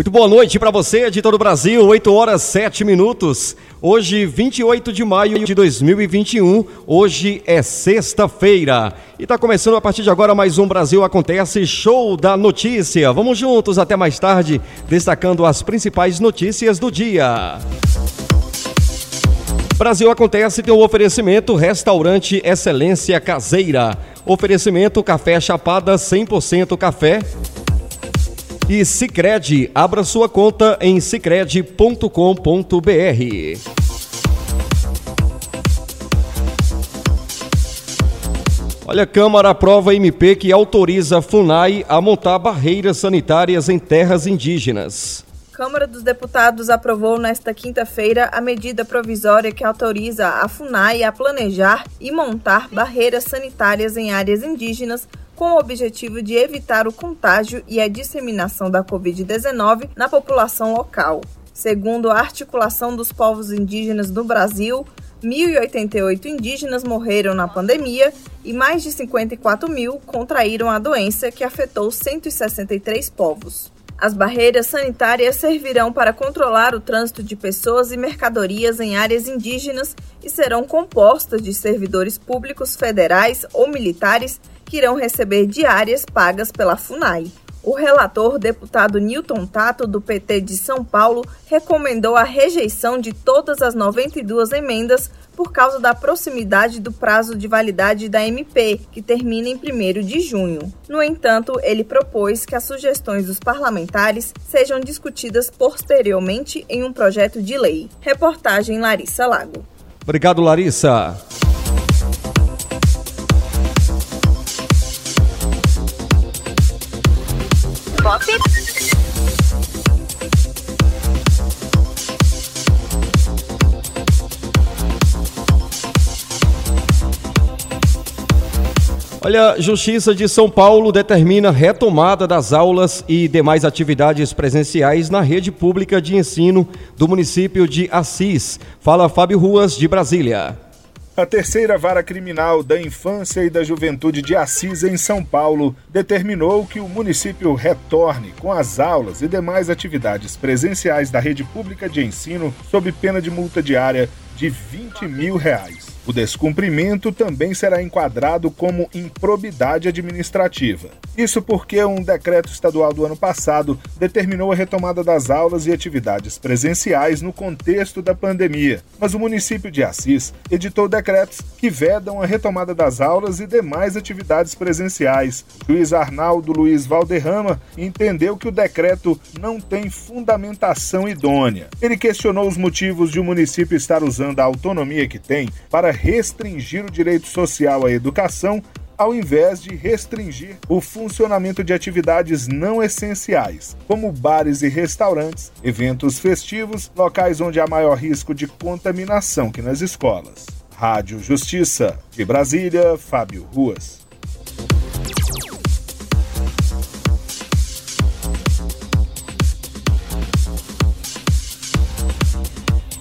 Muito boa noite para você de todo o Brasil, 8 horas 7 minutos. Hoje, 28 de maio de 2021, hoje é sexta-feira. E está começando a partir de agora mais um Brasil Acontece Show da Notícia. Vamos juntos até mais tarde, destacando as principais notícias do dia. Brasil Acontece tem um oferecimento Restaurante Excelência Caseira. Oferecimento Café Chapada 100% café e Sicredi, abra sua conta em sicredi.com.br. Olha, a Câmara aprova MP que autoriza a FUNAI a montar barreiras sanitárias em terras indígenas. Câmara dos Deputados aprovou nesta quinta-feira a medida provisória que autoriza a FUNAI a planejar e montar barreiras sanitárias em áreas indígenas com o objetivo de evitar o contágio e a disseminação da Covid-19 na população local. Segundo a Articulação dos Povos Indígenas do Brasil, 1.088 indígenas morreram na pandemia e mais de 54 mil contraíram a doença que afetou 163 povos. As barreiras sanitárias servirão para controlar o trânsito de pessoas e mercadorias em áreas indígenas e serão compostas de servidores públicos federais ou militares que irão receber diárias pagas pela FUNAI. O relator, deputado Newton Tato, do PT de São Paulo, recomendou a rejeição de todas as 92 emendas por causa da proximidade do prazo de validade da MP, que termina em 1 de junho. No entanto, ele propôs que as sugestões dos parlamentares sejam discutidas posteriormente em um projeto de lei. Reportagem Larissa Lago. Obrigado, Larissa. Pop. Olha, Justiça de São Paulo determina retomada das aulas e demais atividades presenciais na rede pública de ensino do município de Assis. Fala Fábio Ruas, de Brasília. A terceira vara criminal da infância e da juventude de Assis, em São Paulo, determinou que o município retorne com as aulas e demais atividades presenciais da rede pública de ensino sob pena de multa diária de 20 mil reais. O descumprimento também será enquadrado como improbidade administrativa. Isso porque um decreto estadual do ano passado determinou a retomada das aulas e atividades presenciais no contexto da pandemia, mas o município de Assis editou decretos que vedam a retomada das aulas e demais atividades presenciais. O juiz Arnaldo Luiz Valderrama entendeu que o decreto não tem fundamentação idônea. Ele questionou os motivos de o município estar usando a autonomia que tem para restringir o direito social à educação ao invés de restringir o funcionamento de atividades não essenciais, como bares e restaurantes, eventos festivos, locais onde há maior risco de contaminação que nas escolas. Rádio Justiça, de Brasília, Fábio Ruas.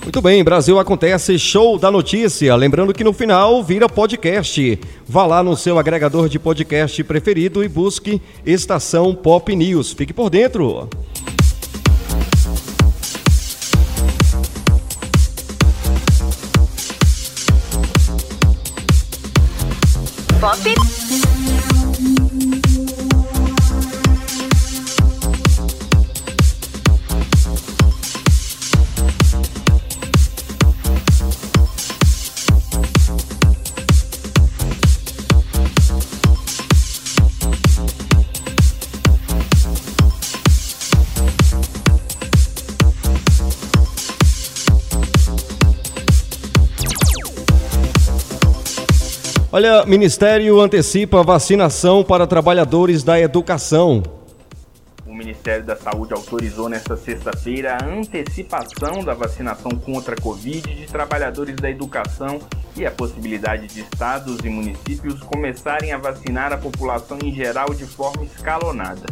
Muito bem, Brasil acontece show da notícia. Lembrando que no final vira podcast. Vá lá no seu agregador de podcast preferido e busque Estação Pop News. Fique por dentro. Pop Olha, Ministério antecipa vacinação para trabalhadores da educação. O Ministério da Saúde autorizou nesta sexta-feira a antecipação da vacinação contra a Covid de trabalhadores da educação e a possibilidade de estados e municípios começarem a vacinar a população em geral de forma escalonada.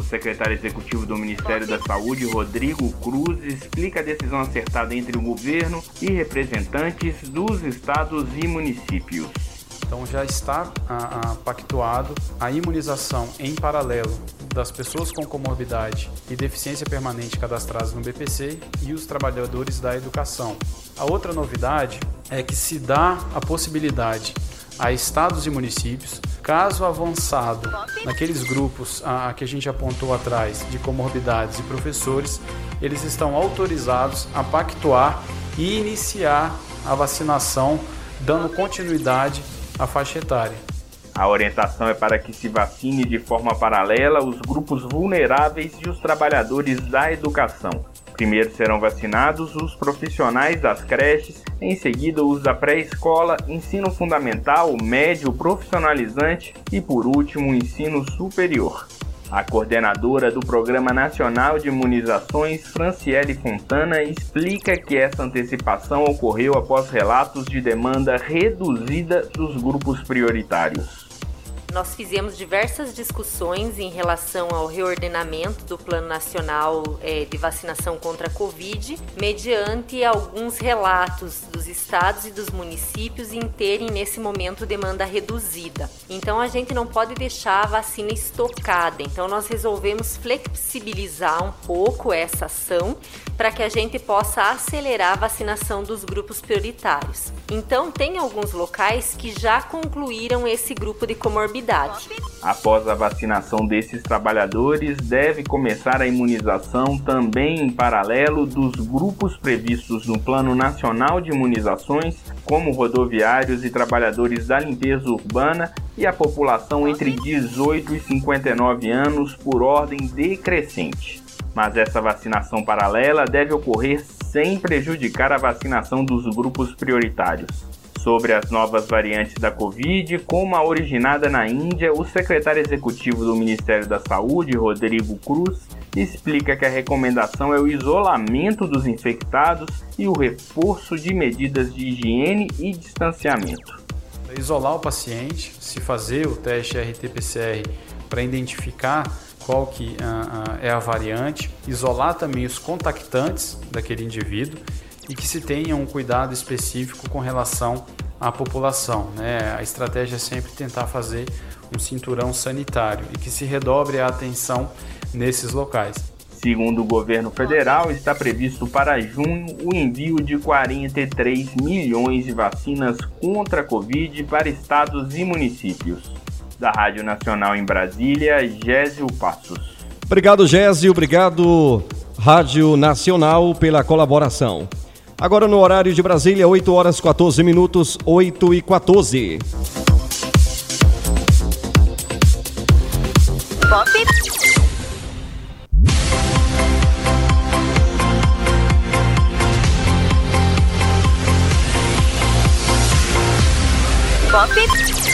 O secretário executivo do Ministério da Saúde, Rodrigo Cruz, explica a decisão acertada entre o governo e representantes dos estados e municípios. Então já está a, a, pactuado a imunização em paralelo das pessoas com comorbidade e deficiência permanente cadastradas no BPC e os trabalhadores da educação. A outra novidade é que se dá a possibilidade a estados e municípios, caso avançado naqueles grupos a, a que a gente apontou atrás de comorbidades e professores, eles estão autorizados a pactuar e iniciar a vacinação, dando continuidade a faixa etária. A orientação é para que se vacine de forma paralela os grupos vulneráveis e os trabalhadores da educação. Primeiro serão vacinados os profissionais das creches, em seguida os da pré-escola, ensino fundamental, médio, profissionalizante e por último o ensino superior. A coordenadora do Programa Nacional de Imunizações, Franciele Fontana, explica que essa antecipação ocorreu após relatos de demanda reduzida dos grupos prioritários. Nós fizemos diversas discussões em relação ao reordenamento do Plano Nacional é, de Vacinação contra a Covid, mediante alguns relatos dos estados e dos municípios em terem nesse momento demanda reduzida. Então a gente não pode deixar a vacina estocada. Então nós resolvemos flexibilizar um pouco essa ação para que a gente possa acelerar a vacinação dos grupos prioritários. Então tem alguns locais que já concluíram esse grupo de comorbidade Após a vacinação desses trabalhadores, deve começar a imunização também em paralelo dos grupos previstos no Plano Nacional de Imunizações, como rodoviários e trabalhadores da limpeza urbana e a população entre 18 e 59 anos por ordem decrescente. Mas essa vacinação paralela deve ocorrer sem prejudicar a vacinação dos grupos prioritários sobre as novas variantes da Covid, como a originada na Índia, o secretário executivo do Ministério da Saúde, Rodrigo Cruz, explica que a recomendação é o isolamento dos infectados e o reforço de medidas de higiene e distanciamento. Isolar o paciente, se fazer o teste RT-PCR para identificar qual que uh, uh, é a variante, isolar também os contactantes daquele indivíduo e que se tenha um cuidado específico com relação à população. Né? A estratégia é sempre tentar fazer um cinturão sanitário e que se redobre a atenção nesses locais. Segundo o governo federal, está previsto para junho o envio de 43 milhões de vacinas contra a Covid para estados e municípios. Da Rádio Nacional em Brasília, Gésio Passos. Obrigado, Gésio. Obrigado, Rádio Nacional, pela colaboração. Agora no horário de Brasília, 8 horas 14 minutos, 8 e 14. Pop. Pop.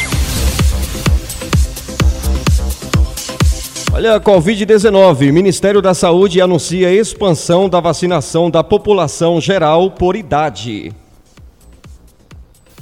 Olha, Covid-19. Ministério da Saúde anuncia expansão da vacinação da população geral por idade.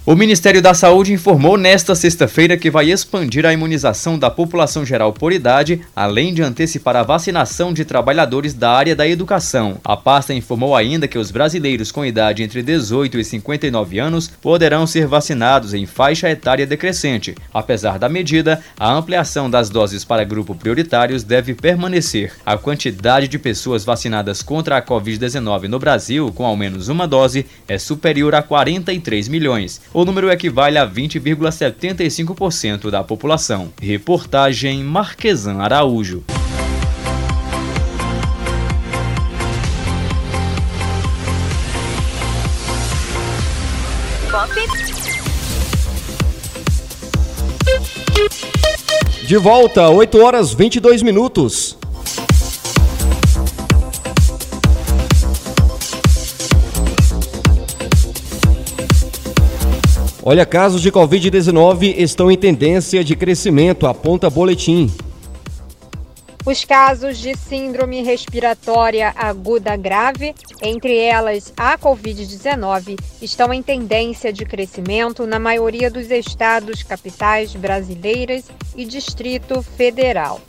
O Ministério da Saúde informou nesta sexta-feira que vai expandir a imunização da população geral por idade, além de antecipar a vacinação de trabalhadores da área da educação. A pasta informou ainda que os brasileiros com idade entre 18 e 59 anos poderão ser vacinados em faixa etária decrescente. Apesar da medida, a ampliação das doses para grupo prioritários deve permanecer. A quantidade de pessoas vacinadas contra a Covid-19 no Brasil, com ao menos uma dose, é superior a 43 milhões o número equivale a 20,75% da população. Reportagem Marquesan Araújo. De volta, 8 horas 22 minutos. Olha, casos de Covid-19 estão em tendência de crescimento, aponta boletim. Os casos de síndrome respiratória aguda grave, entre elas a Covid-19, estão em tendência de crescimento na maioria dos estados, capitais brasileiras e Distrito Federal.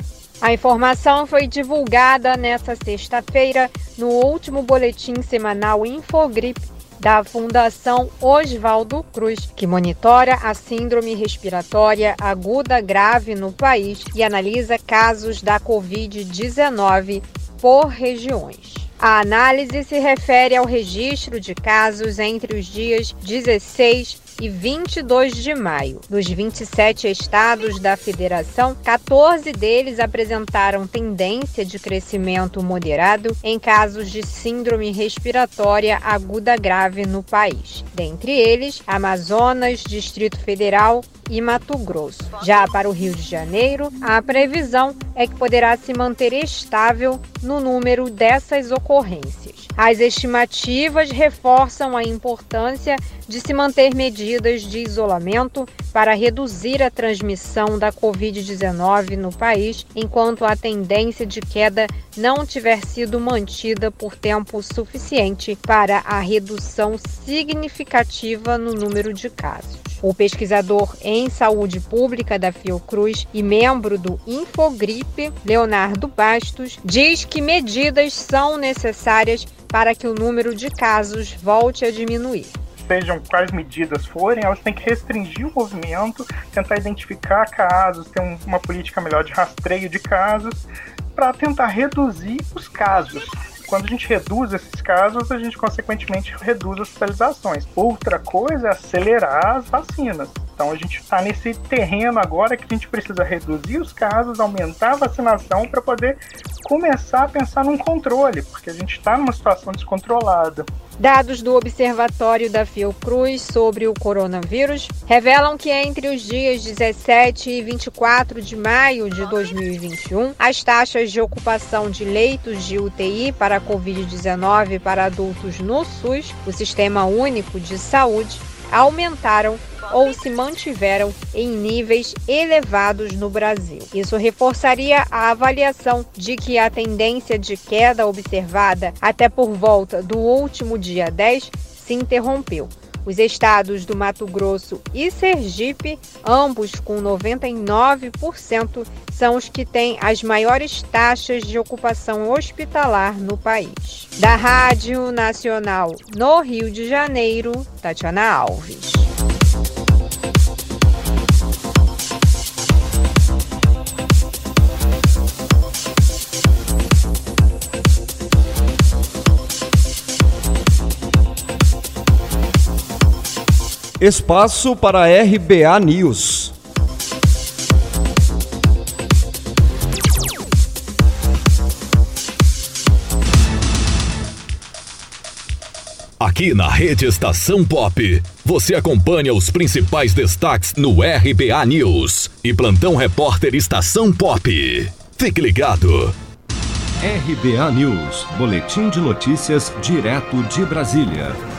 A informação foi divulgada nesta sexta-feira no último boletim semanal Infogrip da Fundação Oswaldo Cruz, que monitora a síndrome respiratória aguda grave no país e analisa casos da Covid-19 por regiões. A análise se refere ao registro de casos entre os dias 16 e 22 de maio. Dos 27 estados da federação, 14 deles apresentaram tendência de crescimento moderado em casos de síndrome respiratória aguda grave no país. Dentre eles, Amazonas, Distrito Federal e Mato Grosso. Já para o Rio de Janeiro, a previsão é que poderá se manter estável no número dessas ocorrências. As estimativas reforçam a importância de se manter medidas de isolamento para reduzir a transmissão da Covid-19 no país, enquanto a tendência de queda não tiver sido mantida por tempo suficiente para a redução significativa no número de casos. O pesquisador em saúde pública da Fiocruz e membro do Infogripe, Leonardo Bastos, diz que medidas são necessárias para que o número de casos volte a diminuir sejam quais medidas forem, elas têm que restringir o movimento, tentar identificar casos, ter um, uma política melhor de rastreio de casos, para tentar reduzir os casos. Quando a gente reduz esses casos, a gente consequentemente reduz as hospitalizações. Outra coisa é acelerar as vacinas. Então a gente está nesse terreno agora que a gente precisa reduzir os casos, aumentar a vacinação para poder começar a pensar num controle, porque a gente está numa situação descontrolada. Dados do Observatório da Fiocruz sobre o coronavírus revelam que entre os dias 17 e 24 de maio de 2021, as taxas de ocupação de leitos de UTI para a Covid-19 para adultos no SUS, o Sistema Único de Saúde, aumentaram ou se mantiveram em níveis elevados no Brasil. Isso reforçaria a avaliação de que a tendência de queda observada até por volta do último dia 10 se interrompeu. Os estados do Mato Grosso e Sergipe, ambos com 99%, são os que têm as maiores taxas de ocupação hospitalar no país. Da Rádio Nacional no Rio de Janeiro, Tatiana Alves. Espaço para RBA News. Aqui na Rede Estação Pop, você acompanha os principais destaques no RBA News e Plantão Repórter Estação Pop. Fique ligado. RBA News, Boletim de Notícias, direto de Brasília.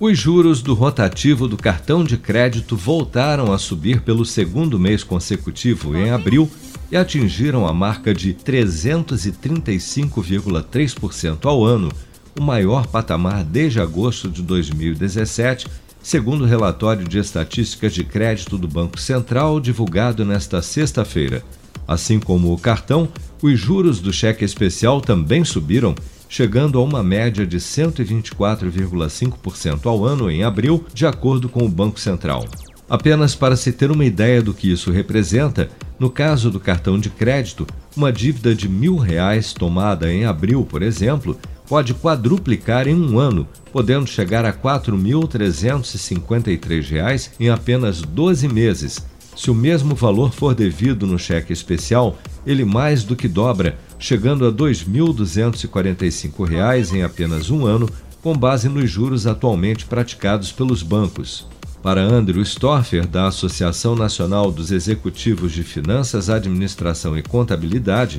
Os juros do rotativo do cartão de crédito voltaram a subir pelo segundo mês consecutivo em abril e atingiram a marca de 335,3% ao ano, o maior patamar desde agosto de 2017, segundo o relatório de estatísticas de crédito do Banco Central divulgado nesta sexta-feira. Assim como o cartão, os juros do cheque especial também subiram chegando a uma média de 124,5% ao ano em abril, de acordo com o Banco Central. Apenas para se ter uma ideia do que isso representa, no caso do cartão de crédito, uma dívida de mil reais tomada em abril, por exemplo, pode quadruplicar em um ano, podendo chegar a R$ 4.353 em apenas 12 meses. Se o mesmo valor for devido no cheque especial, ele mais do que dobra, chegando a R$ 2.245 em apenas um ano, com base nos juros atualmente praticados pelos bancos. Para Andrew Storfer, da Associação Nacional dos Executivos de Finanças, Administração e Contabilidade,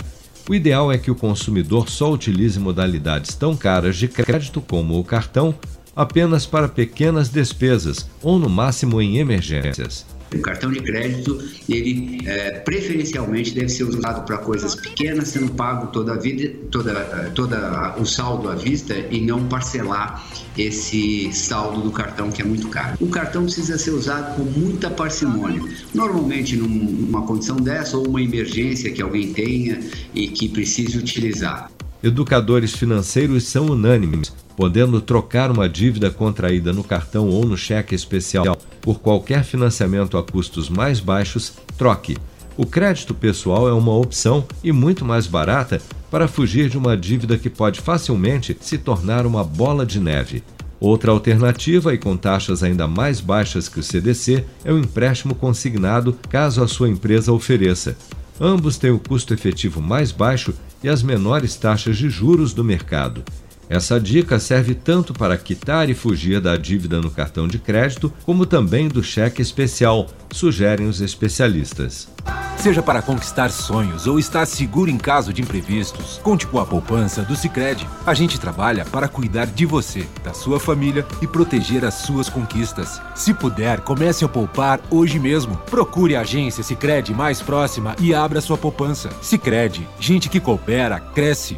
o ideal é que o consumidor só utilize modalidades tão caras de crédito como o cartão apenas para pequenas despesas ou no máximo em emergências. O cartão de crédito, ele é, preferencialmente deve ser usado para coisas pequenas, sendo pago toda a vida, toda, toda o saldo à vista e não parcelar esse saldo do cartão que é muito caro. O cartão precisa ser usado com muita parcimônia. Normalmente numa condição dessa ou uma emergência que alguém tenha e que precise utilizar. Educadores financeiros são unânimes podendo trocar uma dívida contraída no cartão ou no cheque especial por qualquer financiamento a custos mais baixos, troque. O crédito pessoal é uma opção e muito mais barata para fugir de uma dívida que pode facilmente se tornar uma bola de neve. Outra alternativa, e com taxas ainda mais baixas que o CDC, é o empréstimo consignado, caso a sua empresa ofereça. Ambos têm o custo efetivo mais baixo e as menores taxas de juros do mercado. Essa dica serve tanto para quitar e fugir da dívida no cartão de crédito, como também do cheque especial, sugerem os especialistas. Seja para conquistar sonhos ou estar seguro em caso de imprevistos, conte com a poupança do Sicredi. A gente trabalha para cuidar de você, da sua família e proteger as suas conquistas. Se puder, comece a poupar hoje mesmo. Procure a agência Sicredi mais próxima e abra sua poupança. Sicredi, gente que coopera cresce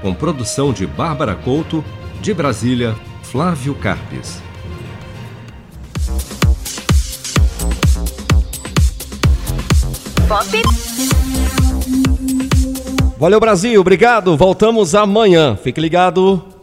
com produção de Bárbara Couto, de Brasília, Flávio Carpes. Pop. Valeu, Brasil. Obrigado. Voltamos amanhã. Fique ligado.